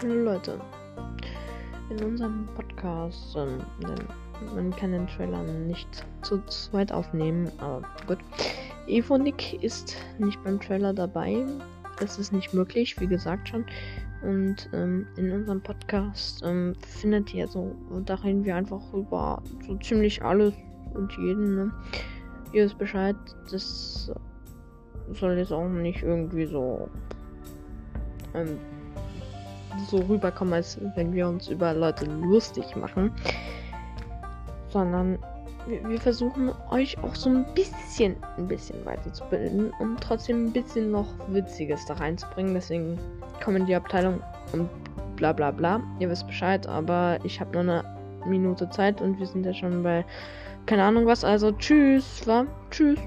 Hallo Leute. In unserem Podcast, ähm, man kann den Trailer nicht zu zweit aufnehmen, aber gut. Evonik ist nicht beim Trailer dabei. Es ist nicht möglich, wie gesagt schon. Und ähm, in unserem Podcast ähm, findet ihr so, da reden wir einfach über so ziemlich alles und jeden. Ne? Ihr wisst Bescheid, das soll jetzt auch nicht irgendwie so ähm, so rüberkommen, als wenn wir uns über Leute lustig machen. Sondern wir, versuchen euch auch so ein bisschen, ein bisschen weiterzubilden, um trotzdem ein bisschen noch Witziges da reinzubringen. Deswegen kommen die Abteilung und bla bla bla. Ihr wisst Bescheid, aber ich habe nur eine Minute Zeit und wir sind ja schon bei keine Ahnung was. Also tschüss, war tschüss.